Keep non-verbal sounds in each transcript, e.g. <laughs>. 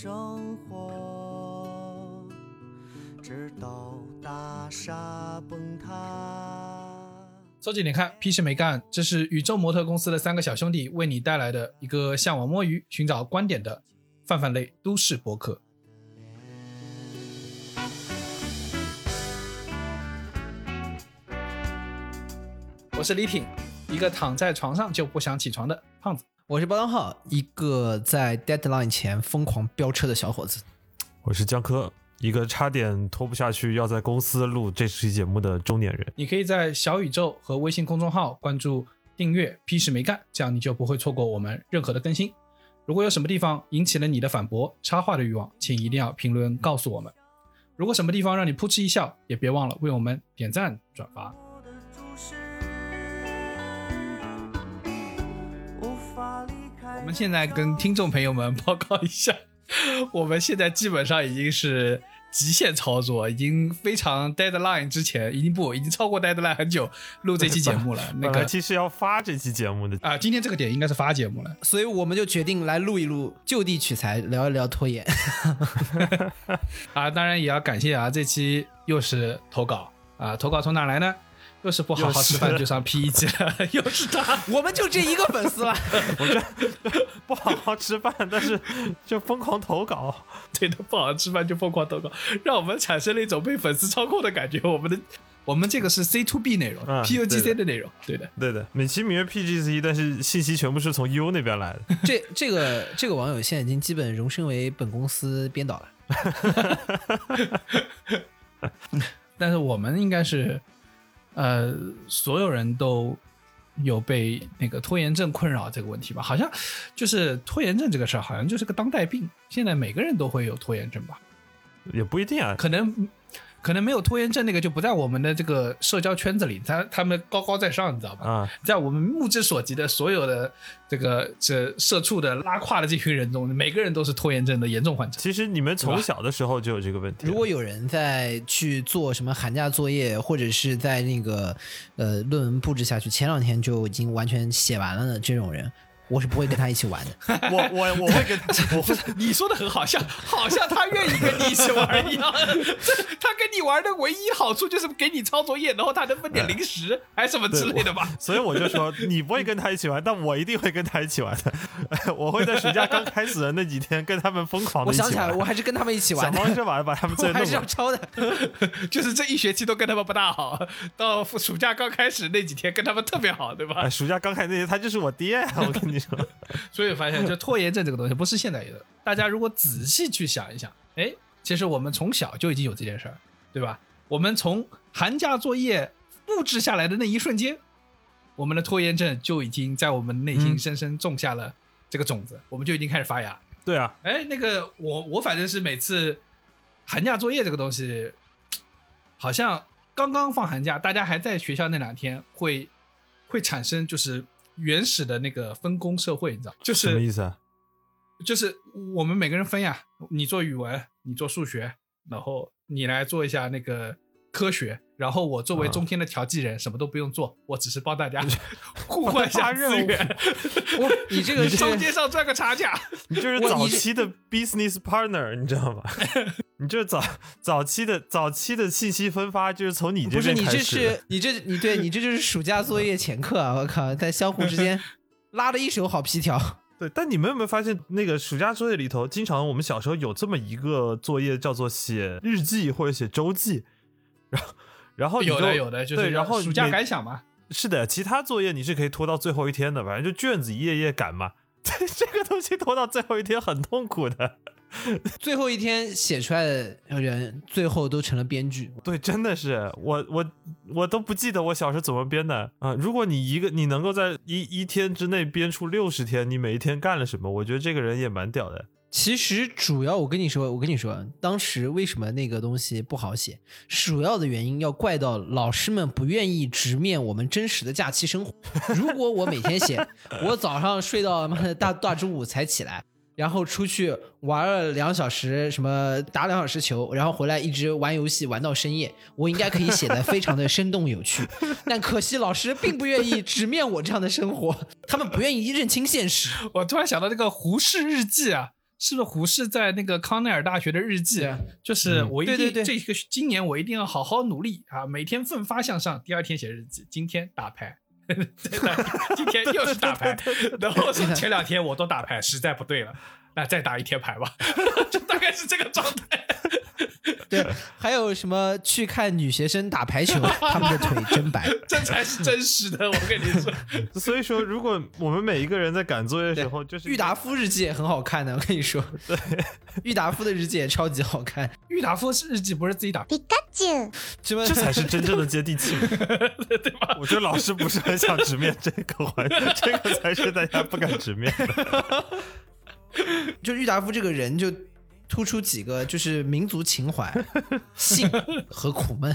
生活，直到大厦崩塌。周姐，你看，屁事没干，这是宇宙模特公司的三个小兄弟为你带来的一个向往摸鱼、寻找观点的泛泛类都市博客。我是李挺，一个躺在床上就不想起床的胖子。我是包当浩，一个在 deadline 前疯狂飙车的小伙子。我是江科，一个差点拖不下去要在公司录这期节目的中年人。你可以在小宇宙和微信公众号关注、订阅“屁事没干”，这样你就不会错过我们任何的更新。如果有什么地方引起了你的反驳、插话的欲望，请一定要评论告诉我们。如果什么地方让你噗嗤一笑，也别忘了为我们点赞转发。我们现在跟听众朋友们报告一下，<laughs> 我们现在基本上已经是极限操作，已经非常 deadline 之前，已经不已经超过 deadline 很久录这期节目了。<laughs> 那个其实要发这期节目的，啊，今天这个点应该是发节目了。所以我们就决定来录一录，就地取材，聊一聊拖延。<laughs> 啊，当然也要感谢啊，这期又是投稿啊，投稿从哪来呢？又是不好好吃饭就上 P 一季了，<laughs> 又是他。我们就这一个粉丝了，<laughs> 不好好吃饭，但是就疯狂投稿。对的，不好好吃饭就疯狂投稿，让我们产生了一种被粉丝操控的感觉。我们的我们这个是 C to B 内容、嗯 p U G 对 C 的的内容，对的。对的，美其名曰 PGC，但是信息全部是从 U 那边来的。<laughs> 这这个这个网友现在已经基本荣升为本公司编导了。但是我们应该是，呃，所有人都有被那个拖延症困扰这个问题吧？好像就是拖延症这个事儿，好像就是个当代病，现在每个人都会有拖延症吧？也不一定啊，可能可能没有拖延症那个就不在我们的这个社交圈子里，他他们高高在上，你知道吧？啊，在我们目之所及的所有的这个这社畜的拉胯的这群人中，每个人都是拖延症的严重患者。其实你们从小的时候就有这个问题。如果有人在去做什么寒假作业，或者是在那个呃论文布置下去，前两天就已经完全写完了的这种人，我是不会跟他一起玩的。<laughs> 我我我会跟他，<laughs> 我会你说的很好像，好像他愿意跟你一起玩一样。这他跟你玩的唯一好处就是给你抄作业，然后他能分点零食，还什么之类的吧？<laughs> 所以我就说你不会跟他一起玩，但我一定会跟他一起玩的。我会在暑假刚开始的那几天跟他们疯狂的一起玩。我想起来了，我还是跟他们一起玩的，想方设法把他们我还是要。抄的。就是这一学期都跟他们不大好，到暑假刚开始那几天跟他们特别好，对吧哎，？暑假刚开始那些，他就是我爹啊！我跟你说，<laughs> 所以发现，就拖延症这个东西不是现在有的。大家如果仔细去想一想，哎，其实我们从小就已经有这件事儿，对吧？我们从寒假作业布置下来的那一瞬间，我们的拖延症就已经在我们内心嗯深深种下了这个种子，我们就已经开始发芽。对啊，哎，那个我我反正是每次寒假作业这个东西，好像刚刚放寒假，大家还在学校那两天会会产生就是原始的那个分工社会，你知道就是什么意思啊？就是我们每个人分呀，你做语文，你做数学，然后你来做一下那个科学。然后我作为啊中间的调剂人，什么都不用做，我只是帮大家 <laughs> 互换一下资发任务源，我 <laughs> 你这个中间上赚个差价。你就是早期的 business partner，你知道吗？<laughs> 你这早早期的早期的信息分发，就是从你这不是你这。是你这你对你这就是暑假作业前课啊！我靠，在相互之 <laughs> 间拉了一手好皮条。对，但你们有没有发现，那个暑假作业里头，经常我们小时候有这么一个作业，叫做写日记或者写周记，然后然后有的有的，就是对，然后暑假每感想嘛。是的，其他作业你是可以拖到最后一天的，反正就卷子一页页赶嘛。这 <laughs> 这个东西拖到最后一天很痛苦的。<laughs> 最后一天写出来的人，最后都成了编剧。对，真的是我我我都不记得我小时候怎么编的啊、如果你一个你能够在一一天之内编出六十天，你每一天干了什么，我觉得这个人也蛮屌的。其实主要我跟你说，我跟你说，当时为什么那个东西不好写，主要的原因要怪到老师们不愿意直面我们真实的假期生活。如果我每天写，我早上睡到妈的大大中午才起来，然后出去玩了两小时，什么打两小时球，然后回来一直玩游戏玩到深夜，我应该可以写的非常的生动有趣。<laughs> 但可惜老师并不愿意直面我这样的生活，他们不愿意认清现实。<laughs> 我突然想到这个《胡适日记》啊，是不是胡适在那个康奈尔大学的日记？对就是嗯我一定、对对对这个今年我一定要好好努力啊，每天奋发向上。第二天写日记，今天打牌，<laughs> 今天又是打牌，然后说前两天我都打牌，实在不对了，那再打一天牌吧，<laughs> 就大概是这个状态。对，还有什么去看女学生打排球，他们的腿真白。<laughs> 这才是真实的，我跟你说。<laughs> 所以说，如果我们每一个人在赶作业的时候，就是郁达夫日记也很好看的，我跟你说。<laughs> 对，郁达夫的日记也超级好看。郁达夫日记不是自己打，什么？这才是真正的接地气，对吧？我觉得老师不是很想直面这个环，这个才是大家不敢直面的。就郁达夫这个人就突出几个，就是民族情怀、<laughs> 性和苦闷。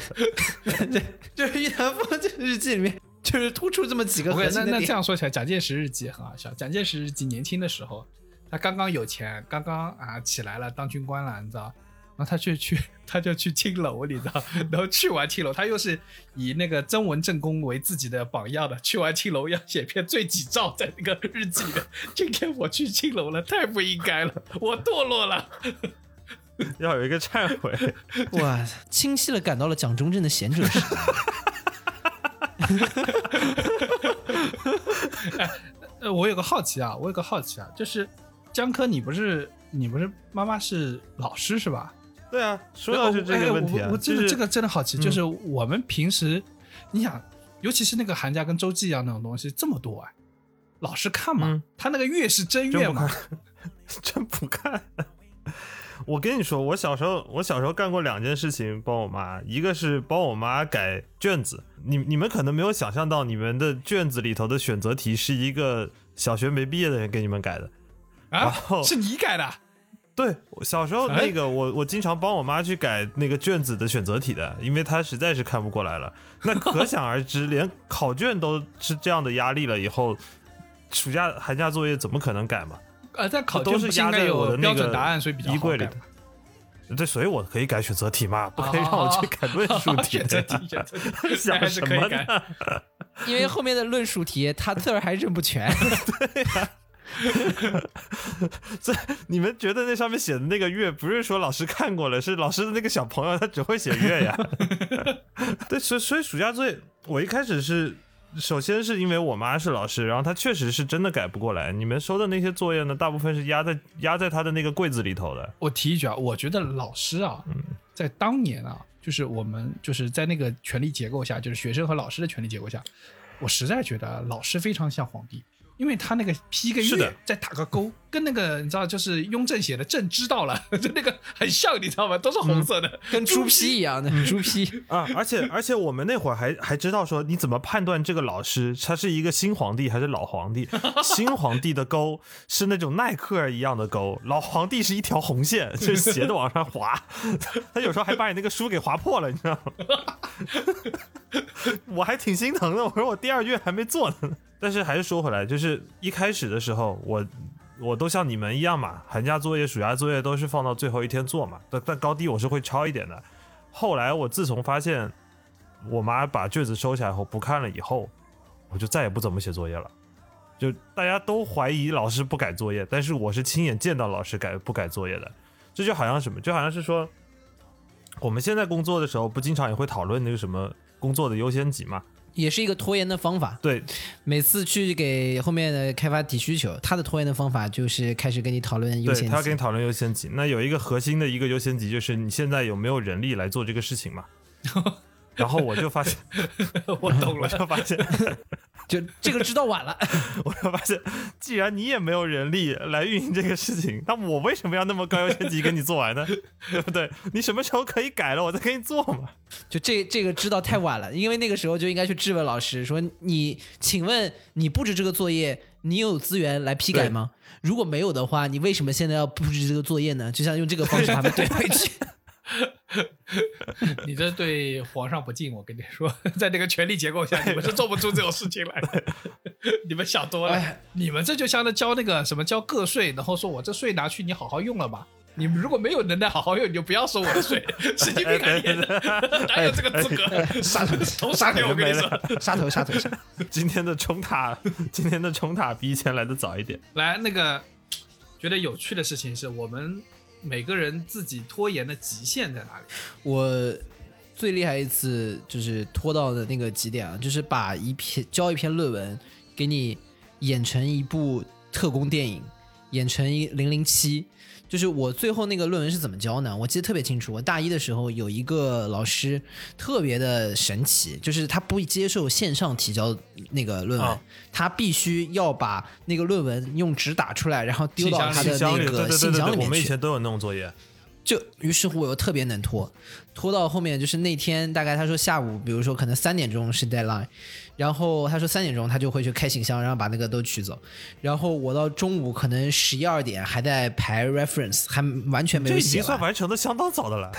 对，<laughs> 就是郁达夫这个日记里面，就是突出这么几个我跟那那这。样说起来，蒋介石日记很好笑。蒋介石日记年轻的时候，他刚刚有钱，刚刚啊起来了，当军官了，你知道。然后他就去，<laughs> 他就去青楼，你知道。<laughs> 然后去完青楼，他又是以那个曾文正公为自己的榜样的。去完青楼要写篇罪己诏在那个日记里。今天我去青楼了，太不应该了，我堕落了。要有一个忏悔，哇，清晰的感到了蒋中正的贤者时代。<laughs> 呃，我有个好奇啊，我有个好奇啊，就是江科，你不是你不是妈妈是老师是吧？对啊，说到是这个问题啊，哎我我真的、就是这个真的好奇，嗯就是我们平时，你想，尤其是那个寒假跟周记一样那种东西这么多哎，老师看嘛？嗯他那个月是真月嘛真不看？<laughs> <laughs> 我跟你说，我小时候，我小时候干过两件事情帮我妈，一个是帮我妈改卷子。你你们可能没有想象到，你们的卷子里头的选择题是一个小学没毕业的人给你们改的。然啊后，是你改的？对，我小时候哎那个我我经常帮我妈去改那个卷子的选择题的，因为她实在是看不过来了。那可 <laughs> 想而知，连考卷都是这样的压力了，以后暑假寒假作业怎么可能改嘛？呃，在考卷都是压在我的那个标准答案，所以比较衣柜里好改的。对，所以我可以改选择题嘛，不可以让我去改论述题。选择题，选择题，<laughs> 还想什么是可以改。呢？<laughs> 因为后面的论述题他字儿还认不全。<laughs> 这你们觉得那上面写的那个月，不是说老师看过了，是老师的那个小朋友他只会写月呀。<laughs> 对，所以所以暑假作业，我一开始是。首先是因为我妈是老师，然后她确实是真的改不过来。你们收的那些作业呢，大部分是压在压在她的那个柜子里头的。我提一句啊，我觉得老师啊，嗯在当年啊，就是我们就是在那个权力结构下，就是学生和老师的权力结构下，我实在觉得老师非常像皇帝，因为他那个批一个是的月，再打个勾，跟那个你知道，就是雍正写的“朕知道了”，<laughs> 就那个很像，你知道吗？都是红色的，跟猪批一样的猪批，啊，而且而且我们那会儿还还知道说，你怎么判断这个老师他是一个新皇帝还是老皇帝？<laughs> 新皇帝的勾是那种耐克一样的勾，老皇帝是一条红线，<laughs> 就是斜的往上滑，他有时候还把你那个书给划破了，你知道吗？我还挺心疼的，我说我第二卷还没做呢。但是还是说回来，就是一开始的时候，我我都像你们一样嘛，寒假作业、暑假作业都是放到最后一天做嘛。但但高低我是会抄一点的。后来我自从发现我妈把卷子收起来后不看了以后，我就再也不怎么写作业了。就大家都怀疑老师不改作业，但是我是亲眼见到老师改不改作业的。这就好像什么，就好像是说，我们现在工作的时候，不经常也会讨论那个什么工作的优先级嘛？也是一个拖延的方法。对，每次去给后面的开发提需求，他的拖延的方法就是开始跟你讨论优先级对他要跟你。讨论优先级。那有一个核心的一个优先级，就是你现在有没有人力来做这个事情嘛？<laughs> 然后我就发现，<laughs> 我懂我了。就发现，就这个知道晚了，我就发现，既然你也没有人力来运营这个事情，那我为什么要那么高优先级跟你做完呢？对不对？你什么时候可以改了，我再给你做嘛。就这这个知道太晚了，因为那个时候就应该去质问老师说你，请问你布置这个作业，你有资源来批改吗？如果没有的话，你为什么现在要布置这个作业呢？就像用这个方式把它 <laughs> 怼回去。<laughs> 你这对皇上不敬，我跟你说，在这个权力结构下，你们是做不出这种事情来的。<laughs> 你们想多了，哎你们这就像那交那个什么交个税，然后说我这税拿去你好好用了吧。你们如果没有能耐好好用，你就不要收我的税，<laughs> 神经病啊你！哪有这个资格？杀头头杀头！我跟你说，杀头杀头杀！今天的冲塔，今天的冲塔比以前来的早一点。来那个觉得有趣的事情是我们每个人自己拖延的极限在哪里？我最厉害一次就是拖到的那个极点啊，就是把一篇交一篇论文给你演成一部特工电影，演成一零零七。就是我最后那个论文是怎么交呢？我记得特别清楚。我大一的时候有一个老师特别的神奇，就是他不接受线上提交那个论文，啊他必须要把那个论文用纸打出来，然后丢到他的那个信箱里面去。们以前都有那种作业。就于是乎我又特别能拖，拖到后面就是那天大概他说下午，比如说可能三点钟是 deadline，然后他说三点钟他就会去开信箱，然后把那个都取走，然后我到中午可能十一二点还在排 reference，还完全没有写完，经算完成的相当早的了。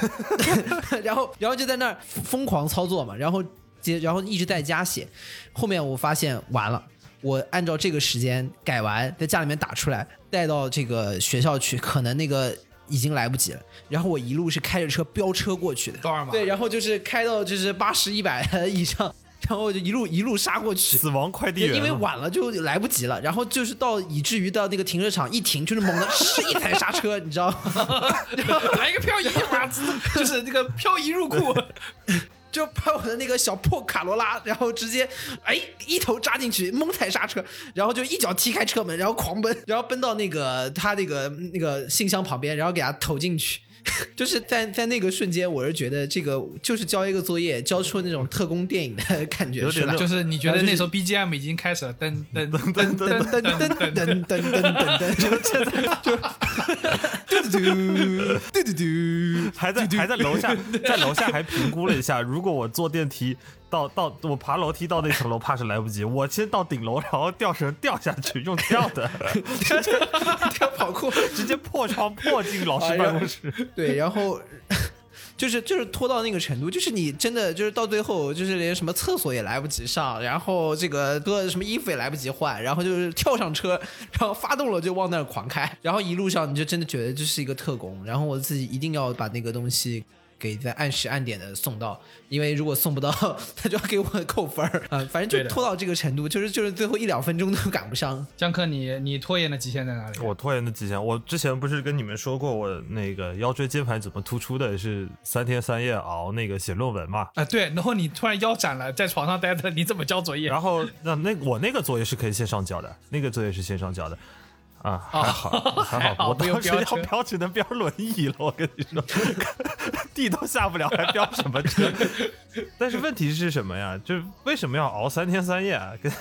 然 <laughs> 后然后就在那儿疯狂操作嘛，然后接然后一直在加写，后面我发现完了。我按照这个时间改完，在家里面打出来，带到这个学校去，可能那个已经来不及了。然后我一路是开着车飙车过去的，多少码？对，然后就是开到就是八十一百以上，然后就一路一路杀过去。死亡快递员，因为晚了就来不及了，然后就是到以至于到那个停车场一停，就是猛的是一踩刹车，你知道吗？<laughs> 来一个漂移，哇，就是那个漂移入库。<laughs> 就把我的那个小破卡罗拉，然后直接哎一头扎进去，猛踩刹车，然后就一脚踢开车门，然后狂奔，然后奔到那个他那个那个信箱旁边，然后给他投进去。<laughs> 就是在在那个瞬间，我是觉得这个就是交一个作业，交出那种特工电影的感觉出来有点那。就是你觉得那时候 BGM 已经开始了，噔噔噔噔噔噔噔噔噔噔噔噔噔噔噔，就现在就嘟嘟嘟嘟嘟嘟，还在还在楼下，在楼下还评估了一下，如果我坐电梯到到我爬楼梯到那层楼，怕是来不及。我先到顶楼，然后吊绳掉下去，用跳的，<laughs> 跳 <laughs> 跑酷。直接破窗破进老师办公室。对，然后就是就是拖到那个程度，就是你真的就是到最后，就是连什么厕所也来不及上，然后这个哥什么衣服也来不及换，然后就是跳上车，然后发动了就往那儿狂开，然后一路上你就真的觉得这是一个特工，然后我自己一定要把那个东西。给在按时按点的送到，因为如果送不到，<laughs> 他就要给我扣分儿 <laughs> 啊、反正就拖到这个程度，就是就是最后一两分钟都 <laughs> 赶不上。江科，你你拖延的极限在哪里？我拖延的极限，我之前不是跟你们说过，我那个腰椎间盘怎么突出的，是三天三夜熬那个写论文嘛。啊，对，然后你突然腰斩了，在床上待着，你怎么交作业？然后那那我那个作业是可以线上交的，那个作业是线上交的。啊，还好，还 <laughs> 还好好，我不用当时要飙车飙只能飙轮椅了，我跟你说，<laughs> 地都下不了，还飙什么车？<laughs> 但是问题是什么呀？就是为什么要熬三天三夜啊？跟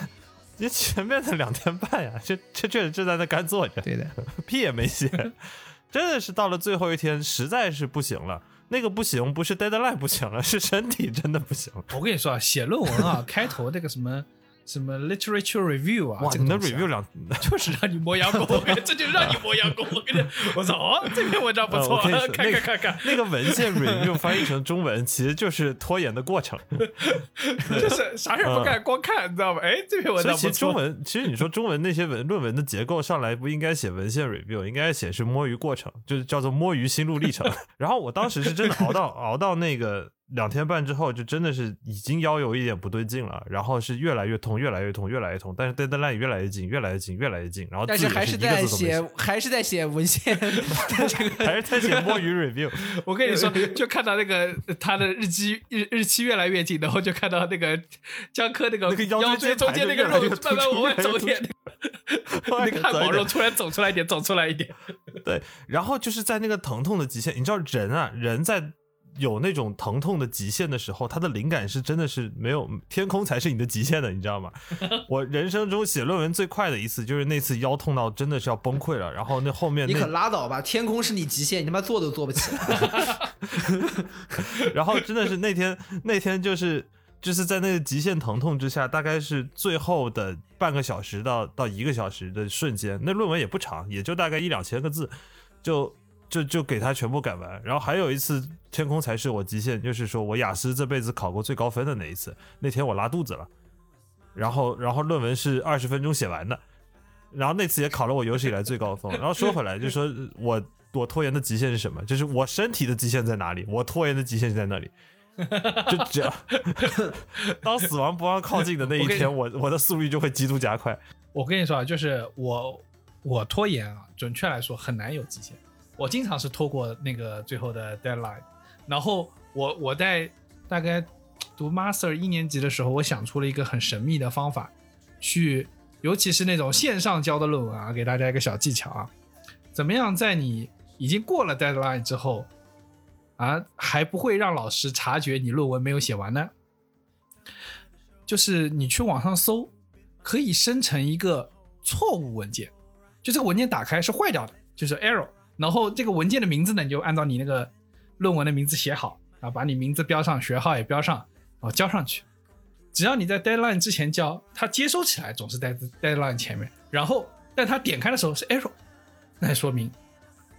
你前面的两天半呀，这这确实正在那干坐着，对的，屁也没写，真的是到了最后一天，实在是不行了。那个不行，不是 deadline 不行了，是身体真的不行了。我跟你说啊，写论文啊，开头那个什么什么 literature review 啊，哇，你能这个东西啊 review 两 <laughs> 就是让你磨洋工，<laughs> <laughs> 这就是让你磨洋工。我跟你，我操，哦这篇文章不错，看看看看，那个文献 review 翻译成中文，其实就是拖延的过程。就是啥事儿不干，光看，你知道吗？哎，这篇文章不错。实中文，其实你说中文那些文论文的结构上来不应该写文献 review，应该写是摸鱼过程，就是叫做摸鱼心路历程。然后我当时是真的熬到熬到那个两天半之后，就真的是已经腰有一点不对劲了，然后是越来越痛，越来越痛，越来越痛，但是 deadline 越来越近，越来越近，越来越近，然后但是还是在写写，，还是在写文献这个还是在写摸鱼 review。<laughs> 我跟你说，就看到那个他的日期日日期越来越近，然后就看到那个江科那个那个腰腰椎中间那个肉慢慢往外走一点，<laughs> 那个汉堡肉突然走出来一点，走出来一点。对，然后就是在那个疼痛的极限，你知道人啊，人在有那种疼痛的极限的时候，他的灵感是真的是没有天空才是你的极限的，你知道吗？<laughs> 我人生中写论文最快的一次就是那次腰痛到真的是要崩溃了，然后那后面你可拉倒吧！天空是你极限，你他妈坐都坐不起来。<laughs> 然后真的是那天那天就是就是在那个极限疼痛之下，大概是最后的半个小时到到一个小时的瞬间，那论文也不长，也就大概一两千个字，就就就给他全部改完。然后还有一次天空才是我极限，就是说我雅思这辈子考过最高分的那一次，那天我拉肚子了，然后然后论文是二十分钟写完的。然后那次也考了我有史以来最高分。然后说回来，就是说我我拖延的极限是什么？就是我身体的极限在哪里？我拖延的极限就在那里。就只要 <laughs> 当死亡不让靠近的那一天，我我的速率就会极度加快。我跟你说啊，就是我我拖延啊，准确来说很难有极限。我经常是拖过那个最后的 deadline，然后我我在大概读 master 一年级的时候，我想出了一个很神秘的方法，去尤其是那种线上交的论文啊，给大家一个小技巧啊，怎么样在你已经过了 deadline 之后啊，还不会让老师察觉你论文没有写完呢？就是你去网上搜，可以生成一个错误文件，就这个文件打开是坏掉的，就是 error。然后这个文件的名字呢，你就按照你那个论文的名字写好啊，把你名字标上，学号也标上，然后，交上去。只要你在 deadline 之前交，它接收起来总是在 deadline 前面。然后，但它点开的时候是 error，那说明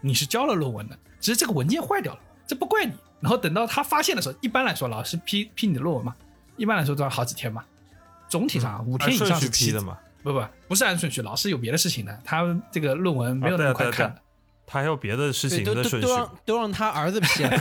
你是交了论文的，只是这个文件坏掉了，这不怪你。然后等到他发现的时候，一般来说老师批批你的论文嘛，一般来说都要好几天嘛，总体上啊五天以上是批的嘛，不不不是按顺序，老师有别的事情的，他这个论文没有那么快看的。他还有别的事情的顺序都。让都让他儿子批了。<laughs>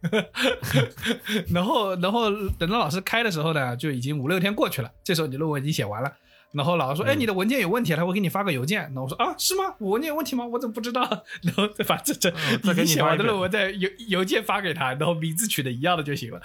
<laughs> 然后，然后等到老师开的时候呢，就已经五六天过去了。这时候你论文已经写完了，然后老师说：“哎，你的文件有问题了，他会给你发个邮件。”然后我说：“啊，是吗？我文件有问题吗？我怎么不知道？” <laughs> 然后再把这这再给已经写完的论文再邮邮件发给他，然后名字取的一样的就行了。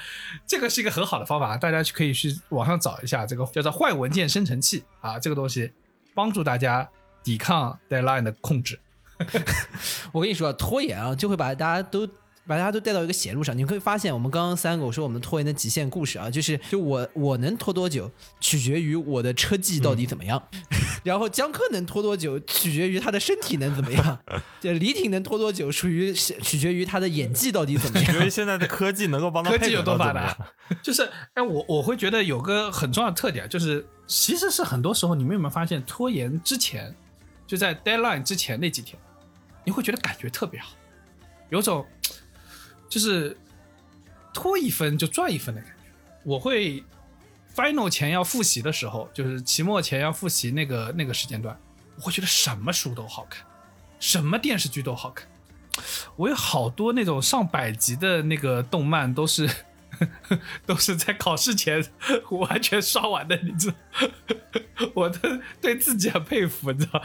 这个是一个很好的方法，大家可以去网上找一下，这个叫做坏文件生成器啊，这个东西帮助大家抵抗 deadline 的控制。<laughs> 我跟你说，拖延啊，就会把大家都把大家都带到一个邪路上。你会发现，我们刚刚三个我说我们拖延的极限故事啊，就是就我我能拖多久，取决于我的车技到底怎么样；<laughs> 然后江科能拖多久，取决于他的身体能怎么样；<laughs> 这李挺能拖多久，属于取决于他的演技到底怎么样因为样。现在的科技能够帮他科技有多发达？就是，哎，我我会觉得有个很重要的特点，就是其实是很多时候你们有没有发现，拖延之前，就在 deadline 之前那几天，你会觉得感觉特别好，有种 <tsk> 就是拖一分就赚一分的感觉。我会 final 前要复习的时候，就是期末前要复习那个那个时间段，我会觉得什么书都好看，什么电视剧都好看。我有好多那种上百集的那个动漫，都是 <laughs> 都是在考试前完全刷完的，你知道？<laughs> 我都对自己很佩服，你知道？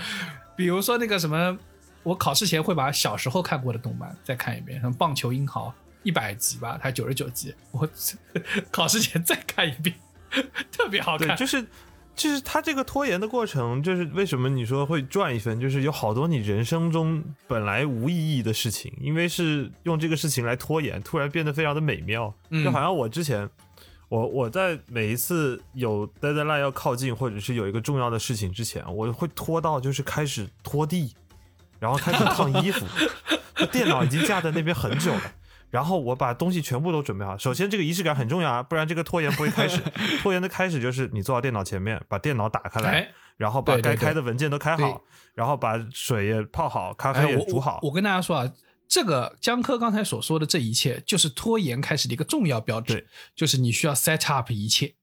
比如说那个什么，我考试前会把小时候看过的动漫再看一遍，什么《棒球英豪》一百集吧，它九十九集，我 <laughs> 考试前再看一遍，特别好，看。就是就是他这个拖延的过程，就是为什么你说会赚一分，就是有好多你人生中本来无意义的事情，因为是用这个事情来拖延，突然变得非常的美妙。嗯就好像我之前，我我在每一次有 deadline 要靠近，或者是有一个重要的事情之前，我会拖到就是开始拖地，然后开始烫衣服，<laughs> 电脑已经架在那边很久了。然后我把东西全部都准备好。首先，这个仪式感很重要啊，不然这个拖延不会开始。<laughs> 拖延的开始就是你坐到电脑前面，把电脑打开来，哎，然后把该开的文件都开对好，然后把水也泡好，咖啡也煮好我。我跟大家说啊，这个江科刚才所说的这一切，就是拖延开始的一个重要标志对，就是你需要 set up 一切。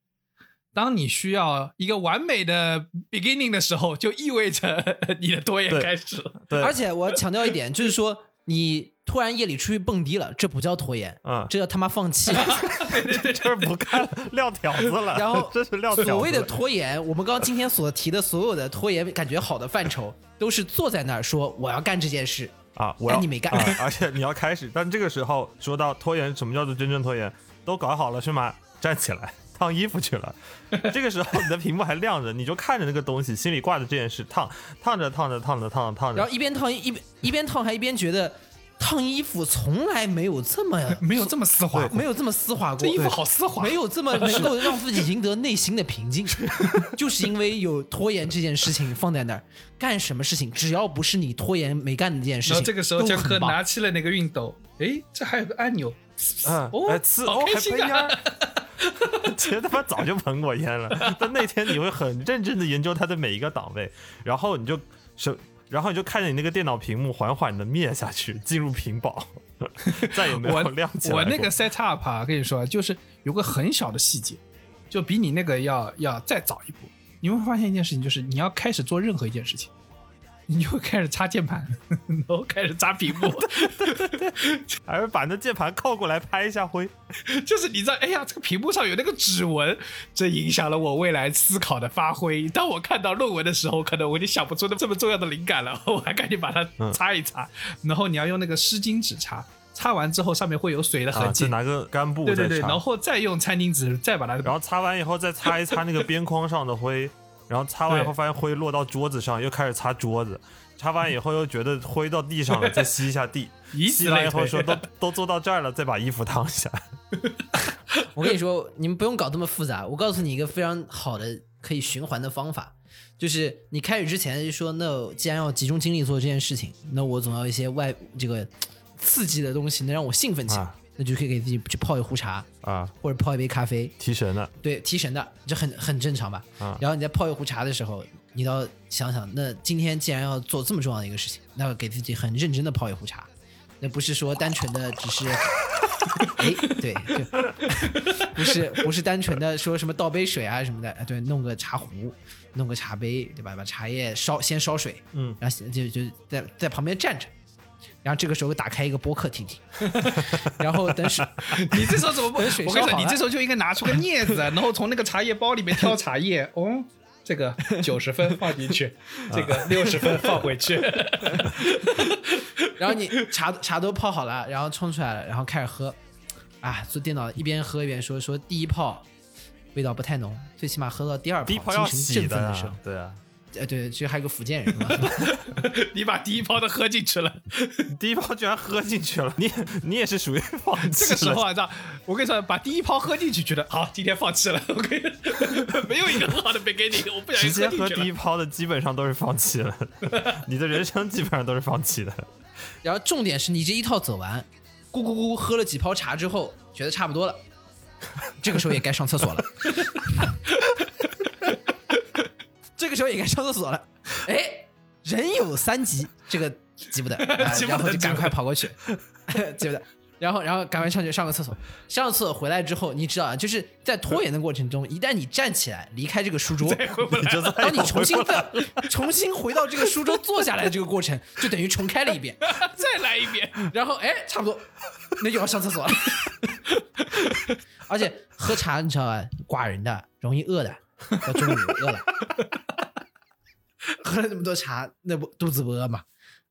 当你需要一个完美的 beginning 的时候，就意味着 <laughs> 你的拖延开始了。对，而且我要强调一点，就是说你突然夜里出去蹦迪了，这不叫拖延，嗯，这叫他妈放弃。<laughs> 这是不干撂挑子了，<laughs> 然后这是撂挑子。所谓的拖延，我们刚刚今天所提的所有的拖延感觉好的范畴，都是坐在那儿说我要干这件事，啊，我要哎你没干啊而且你要开始，但这个时候说到拖延，什么叫做真正拖延？都搞好了是吗？站起来烫衣服去了。<laughs> 这个时候你的屏幕还亮着，你就看着那个东西，心里挂着这件事，烫烫着烫着烫着烫着烫着，然后一边烫一边一边烫还一边觉得烫衣服从来没有这么 <laughs> 没有这么丝滑过，没有这么丝滑过，这衣服好丝滑，没有这么 <laughs> 能够让自己赢得内心的平静，就是因为有拖延这件事情放在那儿，干什么事情只要不是你拖延没干的这件事情，然后这个时候都江科很拿起了那个熨斗，诶，这还有个按钮，嗯，哦哎，呲好哦，开心啊。还喷烟儿。<laughs> 其实他妈早就喷过烟了，<laughs> 但那天你会很认真的研究它的每一个档位，然后你就手，然后你就看着你那个电脑屏幕缓缓的灭下去，进入屏保，<laughs> 再也没有亮起来我。我那个 set up 啊，跟你说，就是有个很小的细节，就比你那个要要再早一步。你会发现一件事情，就是你要开始做任何一件事情，你就开始擦键盘，然后开始擦屏幕，<laughs> 还是把那键盘靠过来拍一下灰。就是你知道，哎呀，这个屏幕上有那个指纹，这影响了我未来思考的发挥。当我看到论文的时候，可能我已经想不出那这么重要的灵感了，我还赶紧把它擦一擦。然后你要用那个湿巾纸擦，擦完之后上面会有水的啊，痕迹。再拿个干布对对对，然后再用餐巾纸再把它，然后擦完以后再擦一擦那个边框上的灰，然后擦完以后发现灰落到桌子上，又开始擦桌子。擦完以后又觉得灰到地上了，再 <laughs> 吸一下地。以吸完以后。说都都做到这儿了，再把衣服烫一下。<laughs> 我跟你说，你们不用搞这么复杂。我告诉你一个非常好的可以循环的方法，就是你开始之前就说，那既然要集中精力做这件事情，那我总要一些外这个刺激的东西，能让我兴奋起来，啊那就可以给自己去泡一壶茶，啊，或者泡一杯咖啡，提神的对，提神的，这很很正常吧？啊然后你在泡一壶茶的时候，你倒想想，那今天既然要做这么重要的一个事情，那给自己很认真的泡一壶茶，那不是说单纯的只是，<laughs> 哎，对，就 <laughs> 不是不是单纯的说什么倒杯水啊什么的，哎对，弄个茶壶，弄个茶杯，对吧？把茶叶烧先烧水，嗯，然后就就在在旁边站着。然后这个时候打开一个播客听听，<laughs> 然后等水，你这时候怎么不？等水我跟你说，烧好了你这时候就应该拿出个镊子，然后从那个茶叶包里面挑茶叶。<laughs> 哦，这个九十分放进去，<laughs> 这个六十分放回去。然后你茶茶都泡好了，然后冲出来了，然后开始喝，啊，坐电脑一边喝一边说说第一泡味道不太浓，最起码喝到第二泡精神振奋的时候，，对啊，呃对，其实还有个福建人嘛，<laughs> 你把第一泡都喝进去了，<laughs> 第一泡居然喝进去了，你你也是属于放弃了。<laughs> 这个时候啊，你知道，我跟你说，把第一泡喝进去，觉得好，今天放弃了。我跟你没有一个很好的 beginning，我不想直接喝第一。泡的基本上都是放弃了，你的人生基本上都是放弃的。然后重点是你这一套走完，咕咕咕喝了几泡茶之后，觉得差不多了，这个时候也该上厕所了，这个时候也该上厕所了，哎，人有三急，这个急不得，<laughs> 然后就赶快跑过去，<laughs> 急不得。然后，然后赶快上去上个厕所。上厕所回来之后，你知道啊，就是在拖延的过程中，一旦你站起来离开这个书桌，当你重新再重新回到这个书桌坐下来的这个过程，就等于重开了一遍。<laughs> 再来一遍，然后哎，差不多，那就要上厕所了。而且喝茶你知道吧，寡人的，容易饿的，到中午饿了，<laughs> 喝了那么多茶，那不肚子不饿嘛？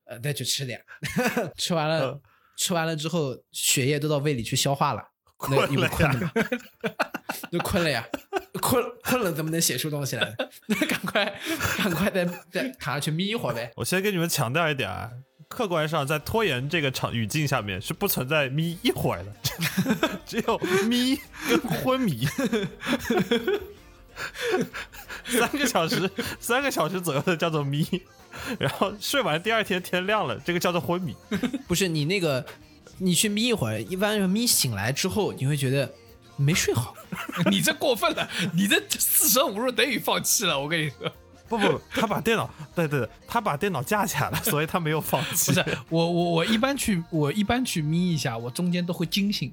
呃，那就吃点，<laughs> 吃完了，嗯吃完了之后，血液都到胃里去消化了，那困了因为困了呀嘛，<laughs> 就困了呀，困困了怎么能写出东西来？那赶快赶快再再躺下去眯一会儿呗。我先跟你们强调一点啊，客观上在拖延这个场语境下面是不存在眯一会儿的，只有眯跟昏迷。<laughs> 三个小时，三个小时左右的叫做眯，然后睡完第二天天亮了，这个叫做昏迷。<laughs> 不是你那个，你去眯一会儿，一般眯醒来之后，你会觉得没睡好。<laughs> 你这过分了，你这四舍五入等于放弃了。我跟你说，不不，不他把电脑，对对对，他把电脑架起来了，所以他没有放弃。不是我我我一般去我一般去眯一下，我中间都会惊醒，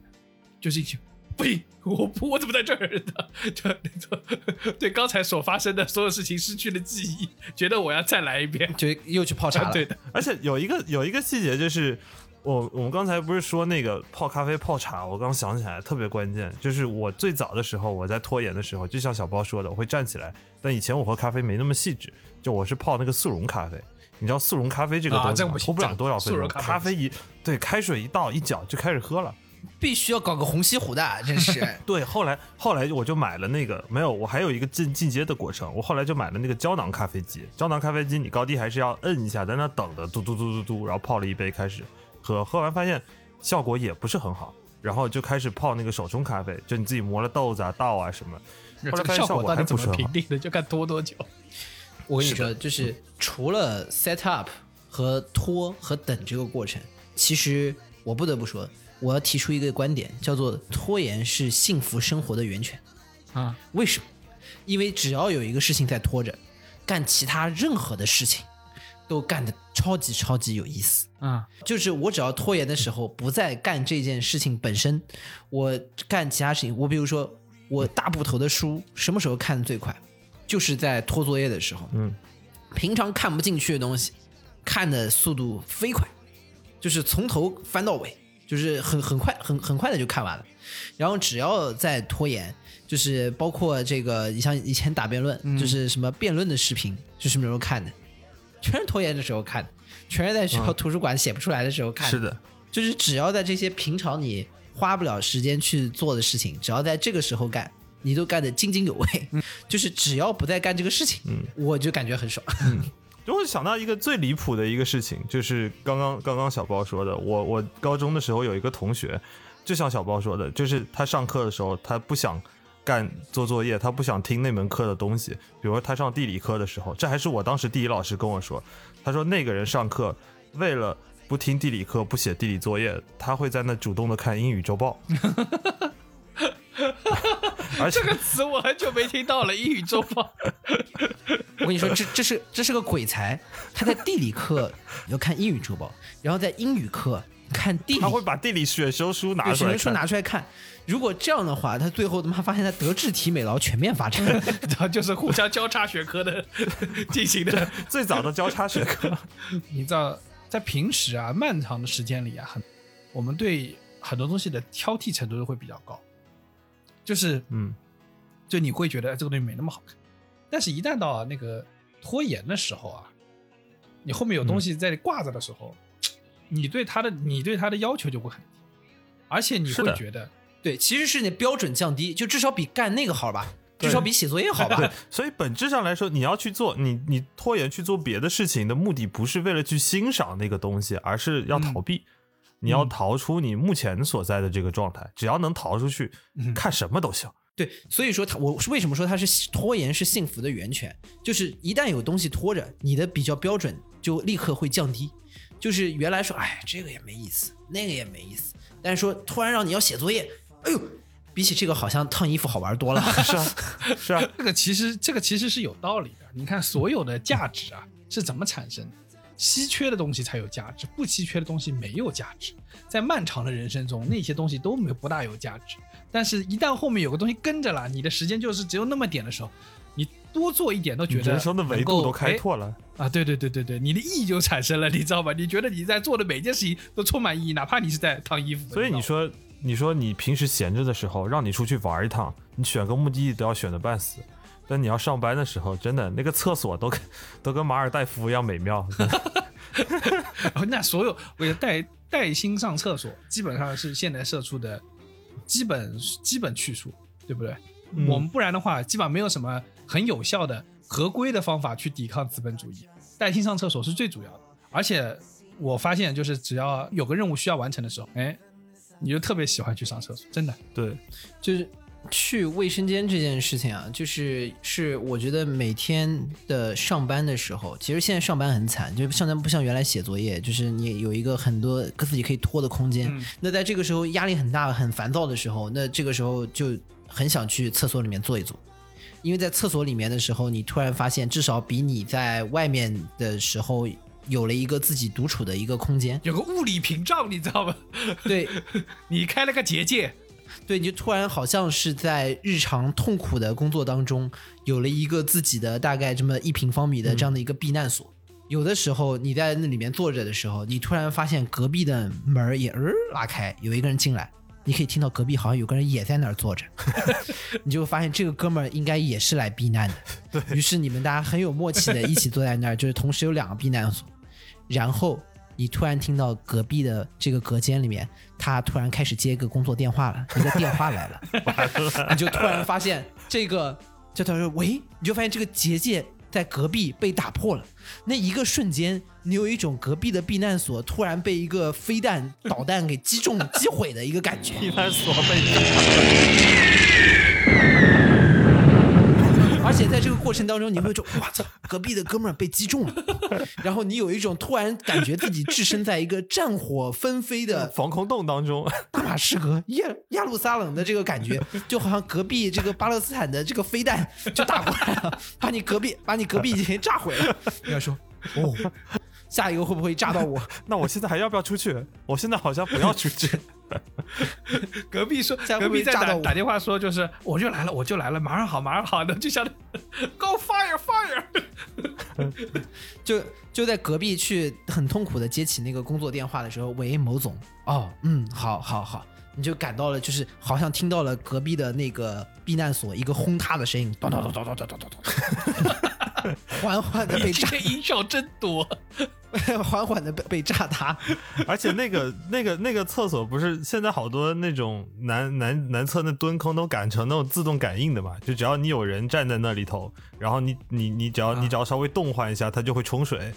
就是一起不行，我不我怎么在这儿的？就就对刚才所发生的所有事情失去了记忆，觉得我要再来一遍。就又去泡茶了。对的，而且有一个有一个细节就是，我我们刚才不是说那个泡咖啡泡茶，我刚想起来特别关键，就是我最早的时候我在拖延的时候，就像小包说的，我会站起来，但以前我喝咖啡没那么细致，就我是泡那个速溶咖啡。你知道速溶咖啡这个啊东西这不行吗拖不了多少分钟，速溶咖啡咖啡一对开水一倒一搅就开始喝了。必须要搞个红西湖的，真是。<laughs> 对，后来后来我就买了那个，没有，我还有一个进进阶的过程，我后来就买了那个胶囊咖啡机。胶囊咖啡机你高低还是要摁一下，在那等着，嘟嘟嘟嘟嘟，然后泡了一杯开始喝，喝完发现效果也不是很好，然后就开始泡那个手冲咖啡，就你自己磨了豆子啊、倒啊什么，后来这个发现效果到底怎。么评定的，就看拖多久。我跟你说，就是除了 set up 和拖和等这个过程，其实我不得不说，我要提出一个观点，叫做拖延是幸福生活的源泉。啊，为什么？因为只要有一个事情在拖着，干其他任何的事情都干得超级超级有意思。啊，就是我只要拖延的时候，不再干这件事情本身，我干其他事情。我比如说，我大部头的书什么时候看的最快？就是在拖作业的时候。嗯，平常看不进去的东西，看的速度飞快，就是从头翻到尾，就是很很快很很快的就看完了。然后只要再拖延，就是包括这个，你像以前打辩论，就是什么辩论的视频，是什么时候看的？全是拖延的时候看的，全是在学校图书馆写不出来的时候看的是的，就是只要在这些平常你花不了时间去做的事情，只要在这个时候干，你都干得津津有味。<laughs> 就是只要不再干这个事情，我就感觉很爽。就会想到一个最离谱的一个事情，就是刚刚刚刚小包说的，我我高中的时候有一个同学，就像小包说的，就是他上课的时候他不想干做作业，他不想听那门课的东西。比如说他上地理课的时候，这还是我当时地理老师跟我说，他说那个人上课为了不听地理课不写地理作业，他会在那主动的看英语周报。<laughs> <laughs> 而且这个词我很久没听到了，英语周报。<laughs> 我跟你说，这这是这是个鬼才，他在地理课要看英语周报，然后在英语课看地理他会把地理选修书拿出来，选修。拿出来看。如果这样的话，他最后他妈发现他德智体美劳全面发展。<laughs> 然后就是互相交叉学科的进行的。最早的交叉学科，你知道，在平时啊漫长的时间里啊，很我们对很多东西的挑剔程度都会比较高，就是嗯，就你会觉得哎这个东西没那么好看，但是一旦到、啊那个拖延的时候啊，你后面有东西在挂着的时候，你对它的你对它的要求就会很低，而且你会觉得对，其实是你标准降低，就至少比干那个好吧，至少比写作业好吧。<laughs> 所以本质上来说，你要去做你你拖延去做别的事情的目的，不是为了去欣赏那个东西，而是要逃避。你要逃出你目前所在的这个状态，只要能逃出去，看什么都行。对，所以说他，我是为什么说他是拖延是幸福的源泉？就是一旦有东西拖着，你的比较标准就立刻会降低。就是原来说，哎，这个也没意思，那个也没意思，但是说突然让你要写作业，哎呦，比起这个好像烫衣服好玩多了。<laughs> 是啊，是啊，这个其实这个其实是有道理的。你看，所有的价值啊是怎么产生的？稀缺的东西才有价值，不稀缺的东西没有价值。在漫长的人生中，那些东西都没有不大有价值。但是，一旦后面有个东西跟着了，你的时间就是只有那么点的时候，你多做一点都觉得人生的维度都开哎拓了。啊！对对对对对，你的意义就产生了，你知道吧？你觉得你在做的每件事情都充满意义，哪怕你是在烫衣服。所以你说，你说你平时闲着的时候，让你出去玩一趟，你选个目的地都要选的半死。但你要上班的时候，真的那个厕所都跟 <laughs> 都跟马尔代夫一样美妙。<laughs> 哦那所有为了带带薪上厕所，基本上是现代社畜的基本基本去处，对不对？嗯我们不然的话，基本上没有什么很有效的合规的方法去抵抗资本主义。带薪上厕所是最主要的，而且我发现，就是只要有个任务需要完成的时候，哎，你就特别喜欢去上厕所，真的。对，就是去卫生间这件事情啊，就是是我觉得每天的上班的时候，其实现在上班很惨，就上班不像原来写作业，就是你有一个很多自己可以拖的空间。嗯那在这个时候压力很大、很烦躁的时候，那这个时候就很想去厕所里面坐一坐。因为在厕所里面的时候，你突然发现，至少比你在外面的时候有了一个自己独处的一个空间。有个物理屏障，你知道吗？对，<laughs> 你开了个结界，对，你就突然好像是在日常痛苦的工作当中，有了一个自己的大概这么一平方米的这样的一个避难所。有的时候你在那里面坐着的时候，你突然发现隔壁的门儿也呃拉开，有一个人进来，你可以听到隔壁好像有个人也在那儿坐着，<laughs> 你就发现这个哥们儿应该也是来避难的。<laughs> 于是你们大家很有默契的一起坐在那儿，就是同时有两个避难所，然后你突然听到隔壁的这个隔间里面，他突然开始接一个工作电话了，<laughs> 一个电话来了，你就突然发现这个，就他说喂，你就发现这个结界在隔壁被打破了。那一个瞬间，你有一种隔壁的避难所突然被一个飞弹、导弹给击中、击毁的一个感觉。<laughs> 避难所被而且在这个过程当中，你会说：“哇操，隔壁的哥们儿被击中了。<laughs> ”然后你有一种突然感觉自己置身在一个战火纷飞的 <laughs> 防空洞当中。大马士革、耶耶路撒冷的这个感觉，就好像隔壁这个巴勒斯坦的这个飞弹就打过来了，把你隔壁把你隔壁已经炸毁了。你要说哦，下一个会不会炸到我？<laughs> 那我现在还要不要出去？我现在好像不要出去。<laughs> 隔壁说，隔壁在打打电话说，就是我就来了，我就来了，马上好，马上好的，就像 <laughs> Go fire fire，<laughs> 就就在隔壁去很痛苦的接起那个工作电话的时候，喂，某总，哦，嗯，好好好，你就感到了，就是好像听到了隔壁的那个避难所一个轰塌的声音，咚咚咚咚咚咚咚咚咚，<laughs> 缓缓的被炸，音效真多。<laughs> 缓缓的被被炸塌。而且那个那个那个厕所不是现在好多那种男男男厕那蹲坑都改成那种自动感应的嘛？就只要你有人站在那里头，然后你你你只要你只要稍微动换一下，它就会冲水。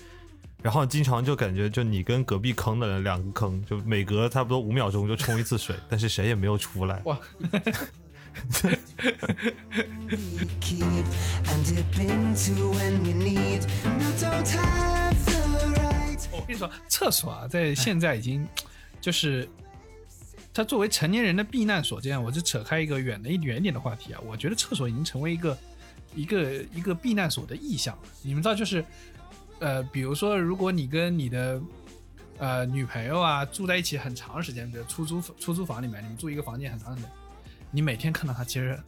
然后经常就感觉就你跟隔壁坑的人两个坑，就每隔差不多五秒钟就冲一次水，但是谁也没有出来。哇，我跟你说，厕所啊，在现在已经 <tsk> 就是它作为成年人的避难所，这样我就扯开一个远的一远一点的话题啊，我觉得厕所已经成为一个一个一个避难所的意向了。你们知道，就是呃，比如说，如果你跟你的呃女朋友啊住在一起很长时间，比如出租出租房里面，你们住一个房间很长时间，你每天看到他，其实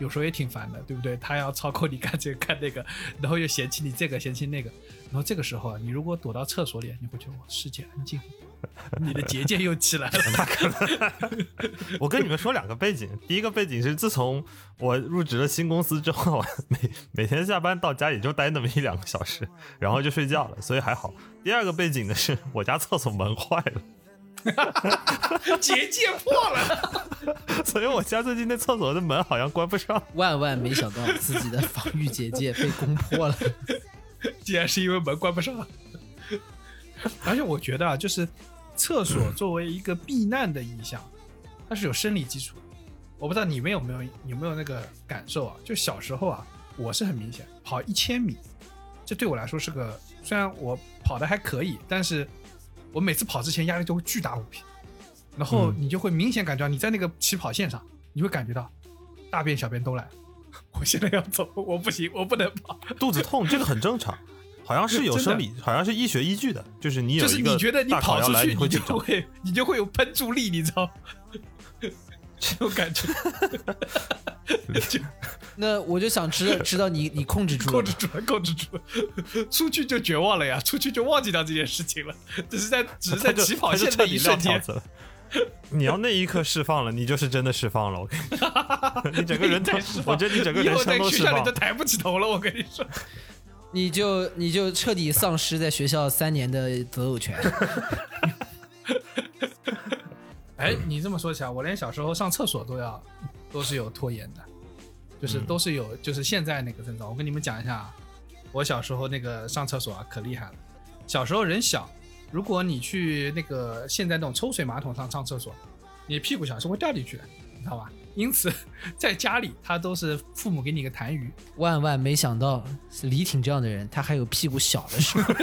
有时候也挺烦的，对不对？他要操控你干这个干那个，然后又嫌弃你这个嫌弃那个，然后这个时候啊，你如果躲到厕所里，你会觉得哇，世界安静，你的结界又起来了。<laughs> 我跟你们说两个背景，第一个背景是自从我入职了新公司之后，<laughs> 每每天下班到家也就待那么一两个小时，然后就睡觉了，所以还好。第二个背景呢是我家厕所门坏了，<laughs> 结界破了，<laughs> 所以我家最近那厕所的门好像关不上。万万没想到自己的防御结界被攻破了。<laughs> 竟然是因为门关不上。而且我觉得啊，就是厕所作为一个避难的意象，它是有生理基础的。我不知道你们有没有有没有那个感受啊？就小时候啊，我是很明显跑一千米，这对我来说是个虽然我跑的还可以，但是我每次跑之前压力就会巨大无比，然后嗯你就会明显感觉到你在那个起跑线上，你会感觉到大便小便都来了。<laughs> 我现在要走，我不行，我不能跑。肚子痛这个很正常，好像是有生理，<laughs> 好像是医学依据的，就是你有就是一个你觉得你跑出去，你就。会你就会有喷注力，你知道？这种感觉，就 <laughs> 那我就想知道 <laughs> 知道你你控制住了控制住了，控制住了。出去就绝望了呀，出去就忘记掉这件事情了，只是在只是在起跑线的一瞬间。你要那一刻释放了，你就是真的释放了。我跟你说，<laughs> 你整个人都太释，放我觉得你整个人以后在生都释放学校里都。抬不起头了。我跟你说，你就你就彻底丧失在学校三年的择偶权。哎，你这么说起来，我连小时候上厕所都要都是有拖延的，就是嗯都是有，就是现在那个症状。我跟你们讲一下啊，我小时候那个上厕所啊，可厉害了。小时候人小，如果你去那个现在那种抽水马桶上上厕所，你屁股小是会掉进去的，你知道吧？因此，在家里他都是父母给你一个痰盂，万万没想到，李挺这样的人，他还有屁股小的时候。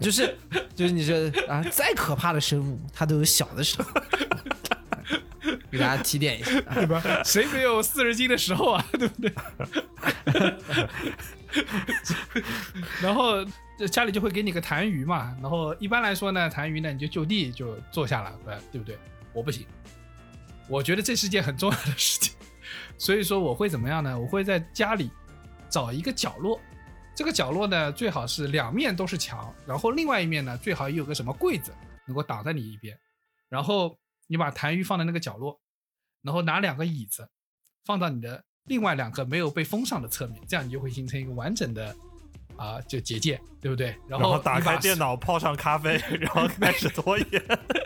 就是就是你说啊，再可怕的生物，它都有小的时候。<laughs> 给大家提点一下，对吧？谁没有四十斤的时候啊，<laughs> 对不对？<laughs> 然后家里就会给你个痰盂嘛，然后一般来说呢，痰盂呢你就就地就坐下了，对对不对？我不行，我觉得这是件很重要的事情，所以说我会怎么样呢？我会在家里找一个角落，这个角落呢最好是两面都是墙，然后另外一面呢最好也有个什么柜子能够挡在你一边，然后你把痰盂放在那个角落，然后拿两个椅子放到你的另外两个没有被封上的侧面，这样你就会形成一个完整的啊、就结界，对不对？然然后打开电脑，泡上咖啡，<laughs> 然后开始拖延，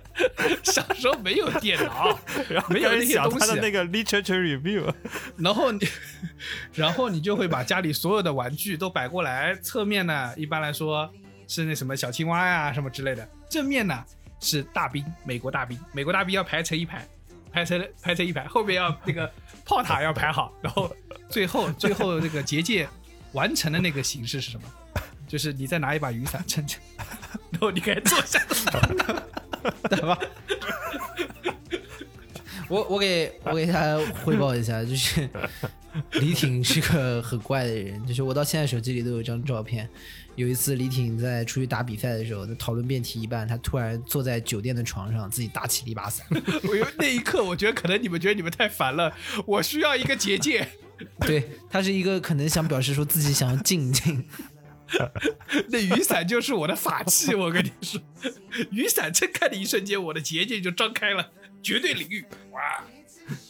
<laughs> 小时候没有电脑，<laughs> 然后没有那些东西他的那个 literature review。然后你，然后你就会把家里所有的玩具都摆过来，侧面呢，一般来说是那什么小青蛙呀什么之类的，正面呢是大兵，美国大兵，美国大兵要排成一排，排成排成一排，后面要那个炮塔要排好，然后最后最后那个结界完成的那个形式是什么？<laughs> 就是你再拿一把雨伞撑着，<laughs> 然后你该坐下。<laughs> 对吧？我我给我给他汇报一下，就是李挺是个很怪的人，就是我到现在手机里都有一张照片，有一次李挺在出去打比赛的时候，在讨论辩题一半，他突然坐在酒店的床上，自己打起了一把伞。我有那一刻，我觉得可能你们觉得你们太烦了，我需要一个结界。<laughs> 对他是一个可能想表示说自己想要静一静。<laughs> 那雨伞就是我的法器，我跟你说，雨伞撑开的一瞬间，我的结界就张开了，绝对领域。哇！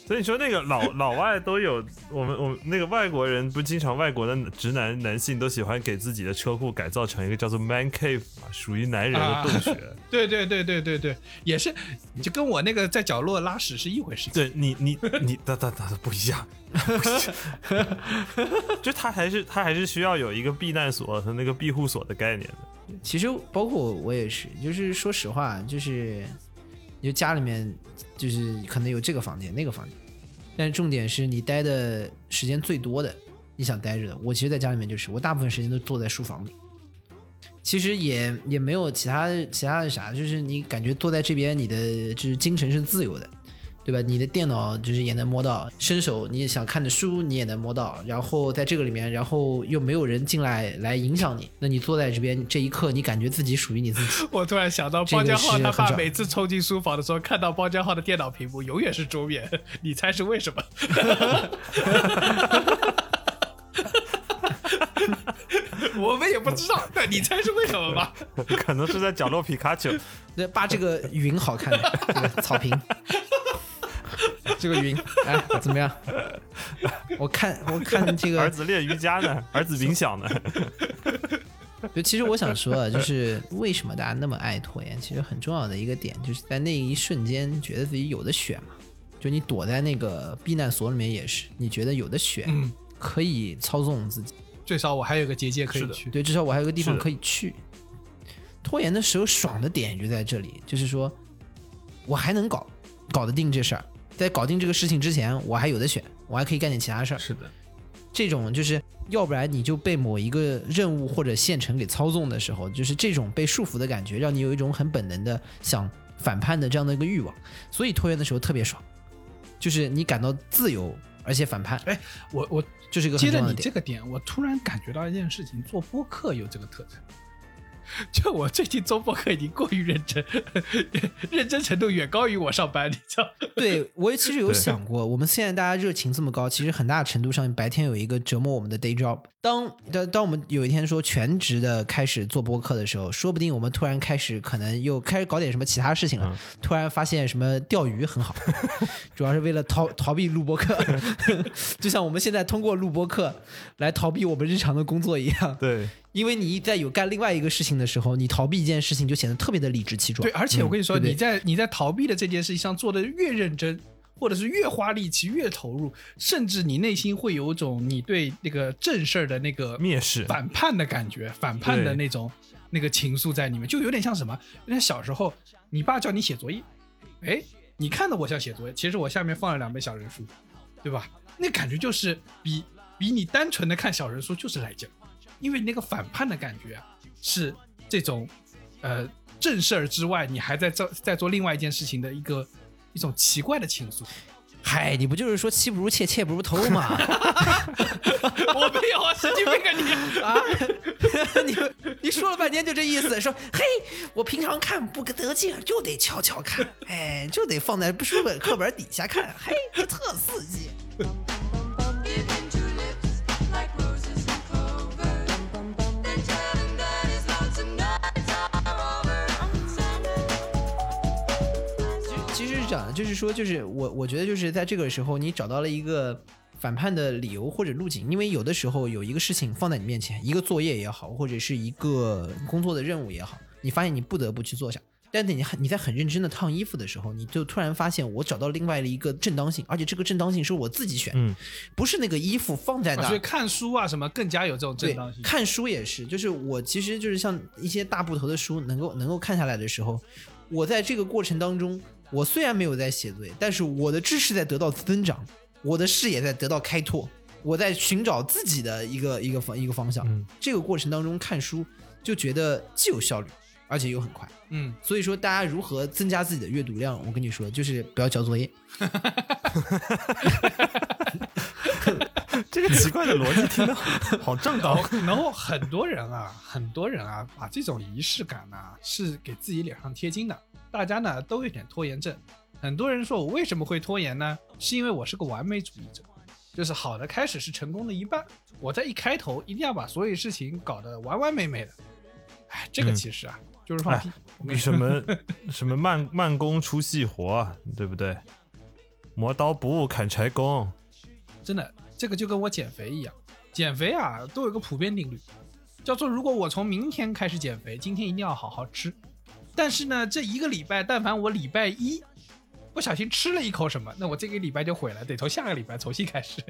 所以你说那个老 <laughs> 老外都有，我们我们那个外国人不经常外国的直男男性都喜欢给自己的车库改造成一个叫做 man cave 嘛，属于男人的洞穴。<laughs> 对对对对对对，也是，就跟我那个在角落拉屎是一回事情。对你你你哒哒哒不一样，不一样就他还是他还是需要有一个避难所和那个庇护所的概念的。其实包括我我也是，就是说实话，就是就家里面就是可能有这个房间那个房间，但是重点是你待的时间最多的，你想待着的。我其实在家里面就是，我大部分时间都坐在书房里。其实也也没有其他其他的啥，就是你感觉坐在这边，你的就是精神是自由的，对吧？你的电脑就是也能摸到，伸手你想看的书你也能摸到，然后在这个里面，然后又没有人进来来影响你，那你坐在这边这一刻，你感觉自己属于你自己。<laughs> 我突然想到，包家浩他爸每次冲进书房的时候，看到包家浩的电脑屏幕永远是桌面，你猜是为什么？<laughs> 我们也不知道，但你猜是为什么吧？<laughs> 可能是在角落皮卡丘，那，把这个云好看的这个草坪，这个云，<laughs> 哎，怎么样？我看我看这个，<laughs> 儿子练瑜伽呢，<laughs> 儿子冥想呢。就其实我想说啊，就是为什么大家那么爱拖延？其实很重要的一个点，就是在那一瞬间觉得自己有的选嘛。就你躲在那个避难所里面也是，你觉得有的选，嗯可以操纵自己。最少我还有个结界可以去。对，至少我还有个地方可以去。拖延的时候爽的点就在这里，就是说我还能搞搞得定这事儿，在搞定这个事情之前，我还有的选，我还可以干点其他事儿。是的，这种就是要不然你就被某一个任务或者县城给操纵的时候，就是这种被束缚的感觉，让你有一种很本能的想反叛的这样的一个欲望，所以拖延的时候特别爽，就是你感到自由而且反叛，哎，我我就是一个接着。你这个点，我突然感觉到一件事情，做播客有这个特征。<laughs> 就我最近做播客已经过于认真，<laughs> 认真程度远高于我上班，你知道？<laughs> 对我也其实有想过，我们现在大家热情这么高，其实很大程度上白天有一个折磨我们的 day job。当当当我们有一天说全职的开始做播客的时候，说不定我们突然开始可能又开始搞点什么其他事情了，嗯突然发现什么钓鱼很好，<laughs> 主要是为了逃逃避录播课，<laughs> 就像我们现在通过录播课来逃避我们日常的工作一样。对，因为你在有干另外一个事情的时候，你逃避一件事情就显得特别的理直气壮。对，而且我跟你说，对对你在你在逃避的这件事情上做的越认真，或者是越花力气、越投入，甚至你内心会有种你对那个正事儿的那个蔑视反叛的感觉，反叛的那种那个情愫在里面，就有点像什么？有点小时候你爸叫你写作业，哎，你看到我像写作业，其实我下面放了两本小人书，对吧？那感觉就是比比你单纯的看小人书就是来劲儿，因为那个反叛的感觉啊，是这种呃正事儿之外，你还在做在做另外一件事情的一个一种奇怪的情愫。嗨，你不就是说妻不如妾，妾不如偷吗？<laughs> 我没有啊，神经病啊你！啊，<laughs> 你你说了半天就这意思，说嘿，我平常看不得劲，就得悄悄看，哎，就得放在书本课本底下看，嘿，这特刺激。就是说，就是我我觉得就是在这个时候，你找到了一个反叛的理由或者路径，因为有的时候有一个事情放在你面前，一个作业也好，或者是一个工作的任务也好，你发现你不得不去做下。但是你很你在很认真的烫衣服的时候，你就突然发现我找到另外的一个正当性，而且这个正当性是我自己选，嗯，不是那个衣服放在那儿。所以看书啊什么更加有这种正当，性。看书也是，就是我其实就是像一些大部头的书，能够能够看下来的时候，我在这个过程当中，我虽然没有在写作业，但是我的知识在得到增长，我的视野在得到开拓，我在寻找自己的一个一个方一个方向。嗯这个过程当中看书就觉得既有效率，而且又很快。嗯，所以说，大家如何增加自己的阅读量？我跟你说，就是不要交作业。<laughs> 这个奇怪的逻辑听得好正然当，<laughs> 然后很多人啊，很多人啊，把这种仪式感呢、是给自己脸上贴金的。大家呢都有点拖延症。很多人说我为什么会拖延呢？是因为我是个完美主义者，就是好的开始是成功的一半。我在一开头一定要把所有事情搞得完完美美的。哎，这个嗯其实啊、就是放屁。什么什么慢慢工出细活啊，对不对？磨刀不误砍柴工，真的，这个就跟我减肥一样，减肥啊都有个普遍定律，叫做如果我从明天开始减肥，今天一定要好好吃。但是呢，这一个礼拜，但凡我礼拜一不小心吃了一口什么，那我这个礼拜就毁了，得从下个礼拜重新开始，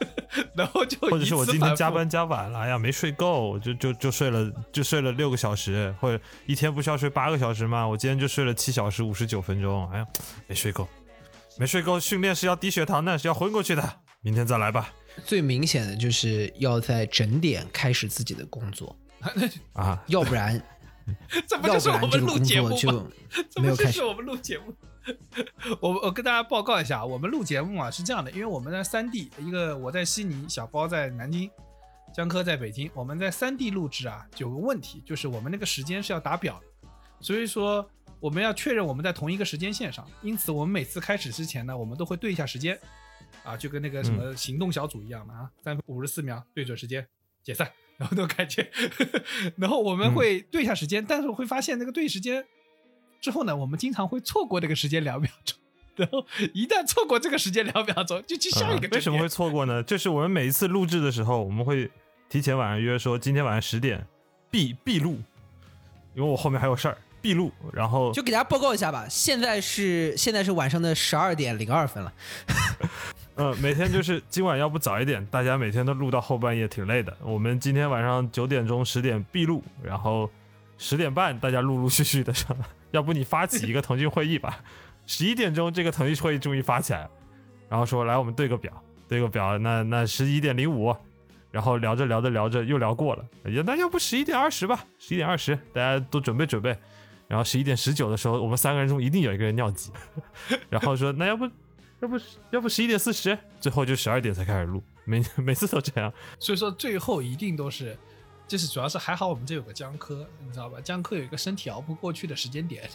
<laughs> 然后就或者是我今天加班加晚了，哎呀没睡够，就就就睡了就睡了六个小时，或者一天不是要睡八个小时吗？我今天就睡了七小时五十九分钟，哎呀没睡够，没睡够，训练是要低血糖的，是要昏过去的，明天再来吧。最明显的就是要在整点开始自己的工作，<laughs> 啊，要不然 <laughs> 这不就是我们录节目作吗？就 <laughs> 这。不就是我们录节目。<laughs> 我我跟大家报告一下，我们录节目啊是这样的，因为我们在三地，一个我在悉尼，小包在南京，江科在北京，我们在三地录制啊，有个问题就是我们那个时间是要打表的，所以说我们要确认我们在同一个时间线上，因此我们每次开始之前呢，我们都会对一下时间，啊，就跟那个什么行动小组一样的啊，三分五十四秒对准时间解散，然后那种感觉，<laughs> 然后我们会对一下时间，但是我会发现那个对时间之后呢，我们经常会错过这个时间两秒钟，然后一旦错过这个时间两秒钟，就去下一个、啊为什么会？错过呢？就是我们每一次录制的时候，我们会提前晚上约说今天晚上十点必必录，因为我后面还有事儿必录，然后就给大家报告一下吧，现在是现在是晚上的十二点零二分了。<laughs> 嗯，每天就是今晚要不早一点，大家每天都录到后半夜，挺累的。我们今天晚上九点钟、十点必录，然后十点半大家陆陆续续的上，要不你发起一个腾讯会议吧？十一点钟这个腾讯会议终于发起来了，然后说来我们对个表，对个表，那那十一点零五，然后聊着聊着聊着又聊过了，也那要不十一点二十吧？十一点二十大家都准备准备，然后十一点十九的时候，我们三个人中一定有一个人尿急，<laughs> 然后说那要不。要不要不十一点四十，最后就十二点才开始录，每 <laughs> 每次都这样。所以说最后一定都是，就是主要是还好我们这有个江科，你知道吧？江科有一个身体熬不过去的时间点，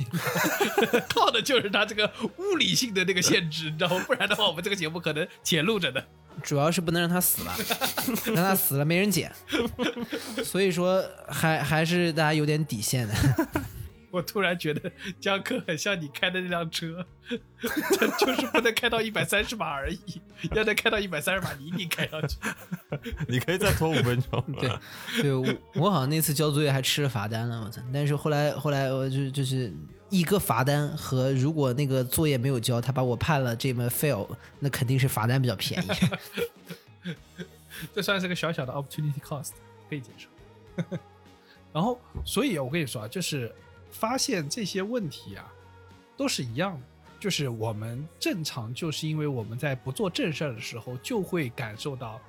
<laughs> 靠的就是他这个物理性的那个限制，你知道吗？不然的话，我们这个节目可能且录着呢。主要是不能让他死了，<laughs> 让他死了没人捡，所以说还还是大家有点底线的。我突然觉得江科很像你开的那辆车，他 <laughs> 就是不能开到一百三十码而已，要能开到一百三十码，你一定开上去。<laughs> 你可以再拖五分钟。对，对我我好像那次交作业还吃了罚单了，我操！但是后来后来我就就是一个罚单和如果那个作业没有交，他把我判了这门 fail，那肯定是罚单比较便宜。<laughs> 这算是个小小的 opportunity cost，可以接受。然后，所以我跟你说啊，就是发现这些问题啊，都是一样的，就是我们正常就是因为我们在不做正事儿的时候，就会感受到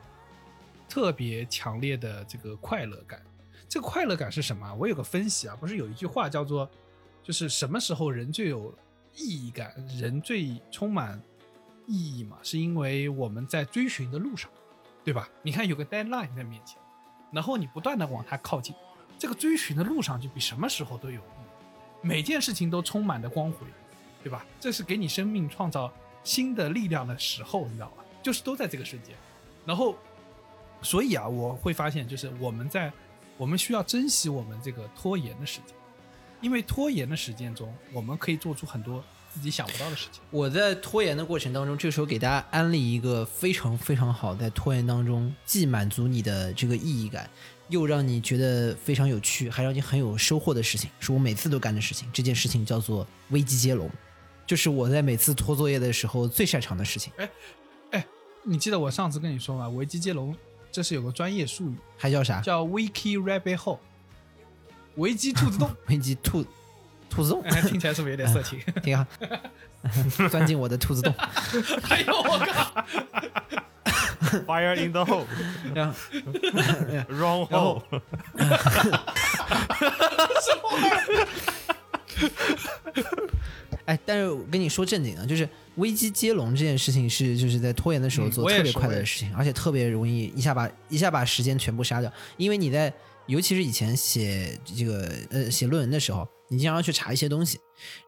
特别强烈的这个快乐感。这个快乐感是什么？我有个分析啊，不是有一句话叫做，就是什么时候人最有意义感，人最充满意义嘛？是因为我们在追寻的路上。对吧？你看有个 deadline 在面前，然后你不断的往它靠近，这个追寻的路上就比什么时候都有意义，每件事情都充满着光辉，对吧？这是给你生命创造新的力量的时候，你知道吧？就是都在这个瞬间。然后，所以啊，我会发现，就是我们在我们需要珍惜我们这个拖延的时间，因为拖延的时间中，我们可以做出很多自己想不到的事情。我在拖延的过程当中，这时候给大家安利一个非常非常好，在拖延当中既满足你的这个意义感，又让你觉得非常有趣，还让你很有收获的事情，是我每次都干的事情。这件事情叫做危机接龙，就是我在每次拖作业的时候最擅长的事情。哎，哎你记得我上次跟你说吗？危机接龙这是有个专业术语，还叫啥？叫 Wiki Rabbit Hole，危机兔子洞，<laughs> 危机兔兔子洞，哎，听起来是不是有点色情？挺好，<laughs> 钻进我的兔子洞。<laughs> 哎呦我靠！<laughs> Fire in the hole, <laughs> 然后 wrong hole。<laughs> 哎，但是我跟你你说正经的，就是危机接龙这件事情是就是在拖延的时候嗯我也做特别是我也快乐的事情，而且特别容易一下把一下把时间全部杀掉，因为你在尤其是以前写这个呃写论文的时候，你经常要去查一些东西，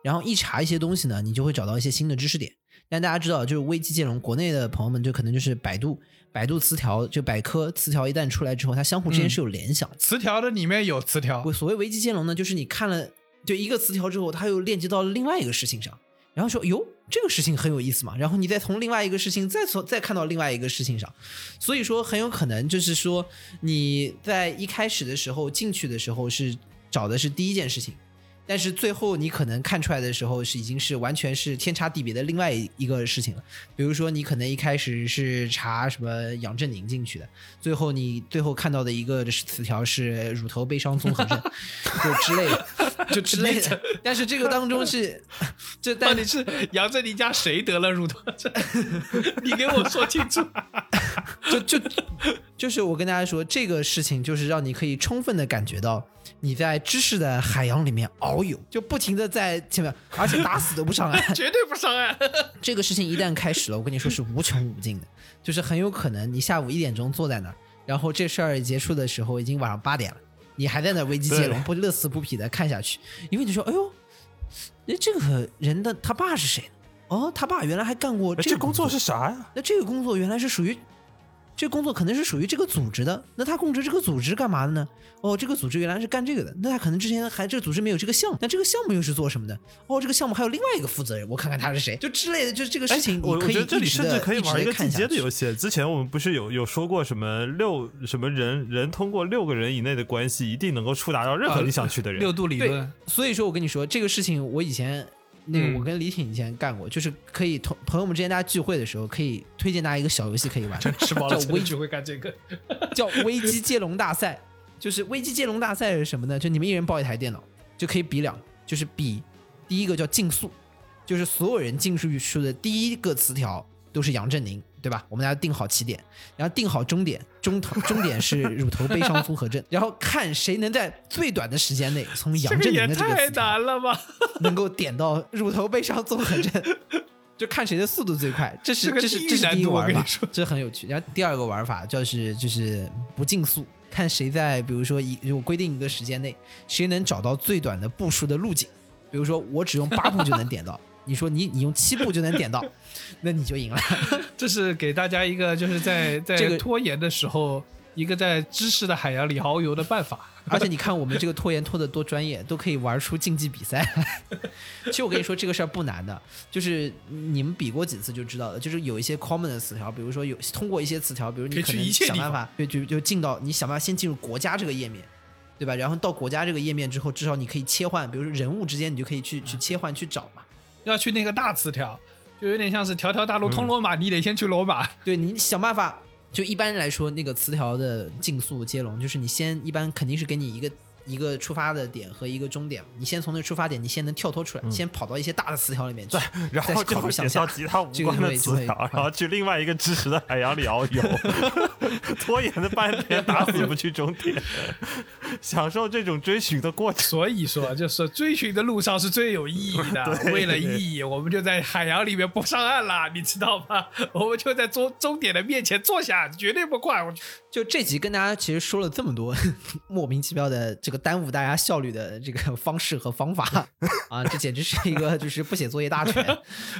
然后一查一些东西呢，你就会找到一些新的知识点。但大家知道，就是危机接龙，国内的朋友们就可能就是百度百度词条，就百科词条一旦出来之后，它相互之间嗯是有联想的。词条的里面有词条，所谓危机接龙呢，就是你看了就一个词条之后，它又链接到了另外一个事情上，然后说哟这个事情很有意思嘛，然后你再从另外一个事情再从再看到另外一个事情上，所以说很有可能就是说你在一开始的时候进去的时候是找的是第一件事情。但是最后你可能看出来的时候是已经是完全是天差地别的另外一个事情了。比如说你可能一开始是查什么杨振宁进去的，最后你最后看到的一个词条是乳头悲伤综合症，就之类的，就之类的。但是这个当中是，这到底是杨振宁家谁得了乳头症？你给我说清楚。就就就是我跟大家说，这个事情就是让你可以充分的感觉到你在知识的海洋里面遨游，<laughs> 就不停的在前面，而且打死都不上岸。<laughs> 绝对不上岸。<laughs> 这个事情一旦开始了，我跟你说是无穷无尽的，就是很有可能你下午一点钟坐在那儿，然后这事儿结束的时候已经晚上八点了，你还在那危机接龙，不乐此不疲的看下去，因为你说，哎呦，那这个人的他爸是谁？哦，他爸原来还干过哎这个这工作是啥呀？那这个工作原来是属于，这工作可能是属于这个组织的。那他供职这个组织干嘛的呢？哦，这个组织原来是干这个的。那他可能之前还这个组织没有这个项目，那这个项目又是做什么的？哦，这个项目还有另外一个负责人，我看看他是谁，就之类的，就是这个事情，哎我你可以我觉得这里甚至可以玩一个进阶的游戏。之前我们不是有有说过什么六什么人人通过六个人以内的关系一定能够触达到任何你想去的人。六度理论，，所以说我跟你说这个事情，我以前那个嗯我跟李挺以前干过，就是可以同朋友们之间大家聚会的时候，可以推荐大家一个小游戏可以玩，吃饱了叫危机会干这个。<laughs> 叫危机接龙大赛。就是危机接龙大赛是什么呢？就你们一人抱一台电脑，就可以比两，就是比第一个叫竞速，就是所有人进去说的第一个词条都是杨振宁，对吧？我们大家定好起点，然后定好终点，终头 <laughs> 终点是乳头悲伤综合症，<laughs> 然后看谁能在最短的时间内从杨振宁的这个太难了吧！<laughs> 能够点到乳头悲伤综合症，就看谁的速度最快。这是这是这是第一个玩法这很有趣。然后第二个玩法就是就是不竞速，看谁在比如说一我规定一个时间内，谁能找到最短的步数的路径。比如说我只用八步就能点到，你说你你用七步就能点到，那你就赢了。<laughs> 这是给大家一个就是在 <laughs> 在拖延的时候，一个在知识的海洋里遨游的办法。<laughs> 而且你看我们这个拖延拖得多专业，都可以玩出竞技比赛来。其实我跟你说，这个事儿不难的，就是你们比过几次就知道了。就是有一些 common 的词条，比如说有通过一些词条，比如你可能想办法，对，就就进到你想办法先进入国家这个页面，对吧？然后到国家这个页面之后，至少你可以切换，比如说人物之间，你就可以去去切换去找嘛。要去那个大词条，就有点像是条条大路通罗马，你得先去罗马。对你想办法，就一般来说，那个词条的竞速接龙，就是你先一般肯定是给你一个一个出发的点和一个终点，你先从那个出发点，你先能跳脱出来，先跑到一些大的词条里面去，然后再就会点考虑向下到其他无关的词条，然后去另外一个知识的海洋里遨游，<laughs> 拖延了半天，打死也不去终点，享受这种追寻的过程。所以说，就是追寻的路上是最有意义的。<laughs> 对为了意义，我们就在海洋里面不上岸了，你知道吗？<laughs> 我们就在终终点的面前坐下，绝对不快。我就这集跟大家其实说了这么多莫名其妙的这个耽误大家效率的这个方式和方法 <laughs> 啊，这简直是一个就是不写作业大全，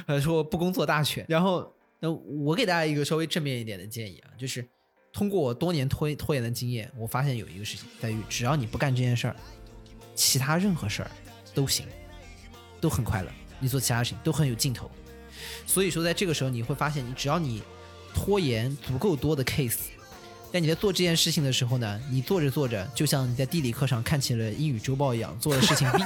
呃，说不工作大全。然后，那我给大家一个稍微正面一点的建议啊，就是通过我多年拖拖延的经验，我发现有一个事情在于，只要你不干这件事儿，其他任何事儿都行，都很快乐，你做其他事情都很有劲头。所以说，在这个时候你会发现，你只要你拖延足够多的 case。在你在做这件事情的时候呢，你做着做着，就像你在地理课上看起了英语周报一样，做了事情 B，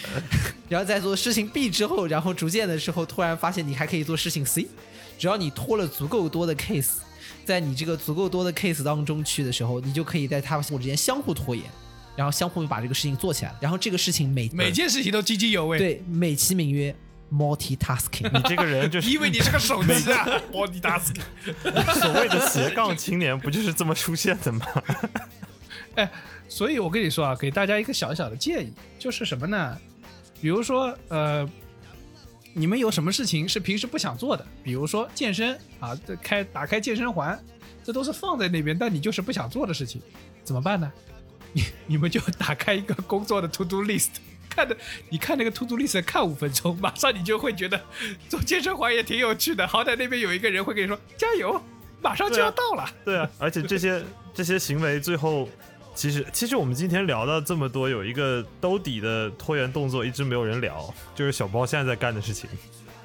<laughs> 然后在做事情 B 之后，然后逐渐的时候，突然发现你还可以做事情 C。只要你拖了足够多的 case，在你这个足够多的 case 当中去的时候，你就可以在他们之间相互拖延，然后相互把这个事情做起来，然后这个事情每每件事情都津津有味。，对美其名曰 multitasking。你这个人就是因为你是个手机啊，<laughs> multitasking。所谓的斜杠青年，不就是这么出现的吗？<laughs> 哎，所以我跟你说啊，给大家一个小小的建议，就是什么呢？比如说，呃，你们有什么事情是平时不想做的？比如说健身啊，这开打开健身环，这都是放在那边，但你就是不想做的事情，怎么办呢？你你们就打开一个工作的 to do list，看的你看那个 to do list 看五分钟，马上你就会觉得做健身环也挺有趣的，好歹那边有一个人会跟你说加油，马上就要到了。对啊，而且这些 <laughs> 这些行为最后，其实其实我们今天聊到这么多，有一个兜底的拖延动作一直没有人聊，就是小包现在在干的事情，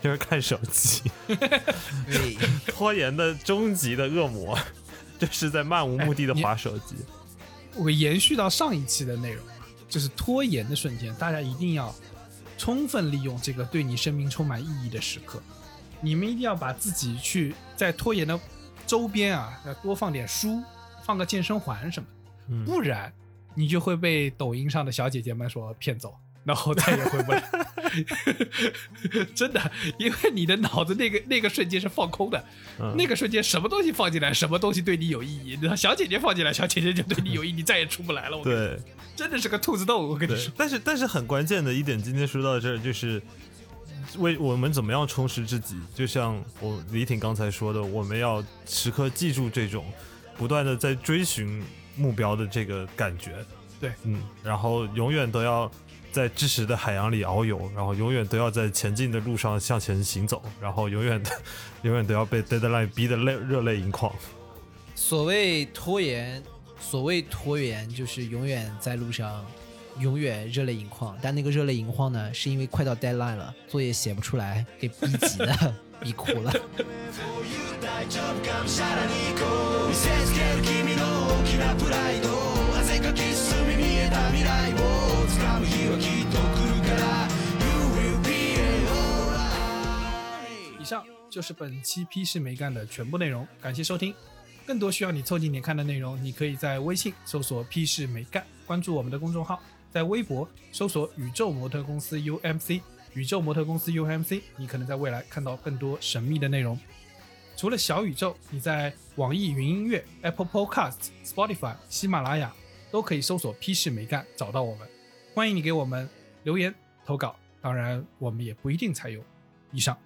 就是看手机。对，<laughs> 拖延的终极的恶魔，就是在漫无目的的划手机。我延续到上一期的内容啊，就是拖延的瞬间，大家一定要充分利用这个对你生命充满意义的时刻。你们一定要把自己去在拖延的周边啊，要多放点书，放个健身环什么，不然你就会被抖音上的小姐姐们所骗走，然后再也回不来。<laughs> 真的，因为你的脑子那个那个瞬间是放空的，嗯那个瞬间什么东西放进来，什么东西对你有意义。然后小姐姐放进来，小姐姐就对你有意义，你再也出不来了。我跟你说，对真的是个兔子洞。我跟你说，，但是但是很关键的一点，今天说到这儿就是。为我们怎么样充实自己？就像我李挺刚才说的，我们要时刻记住这种不断的在追寻目标的这个感觉。对，嗯，然后永远都要在知识的海洋里遨游，然后永远都要在前进的路上向前行走，然后永远的 <laughs> 永远都要被 deadline 逼得泪热泪盈眶。所谓拖延，所谓拖延就是永远在路上，永远热泪盈眶。但那个热泪盈眶呢，是因为快到 deadline 了，作业写不出来，给逼急的，<laughs> 逼哭了。大丈夫かむしゃらに行こう見せつける君の大きなプライド汗かき進み見えた未来を掴む日はきっと来るから You will be alright 以上就是本期批示没干的全部内容，感谢收听。更多需要你凑近点看的内容，你可以在微信搜索“批示没干”，关注我们的公众号；在微博搜索“宇宙模特公司 UMC”，宇宙模特公司 UMC，你可能在未来看到更多神秘的内容。除了小宇宙，你在网易云音乐、Apple Podcasts、Spotify、喜马拉雅都可以搜索“批示没干”找到我们。 欢迎你给我们留言投稿，当然我们也不一定采用。以上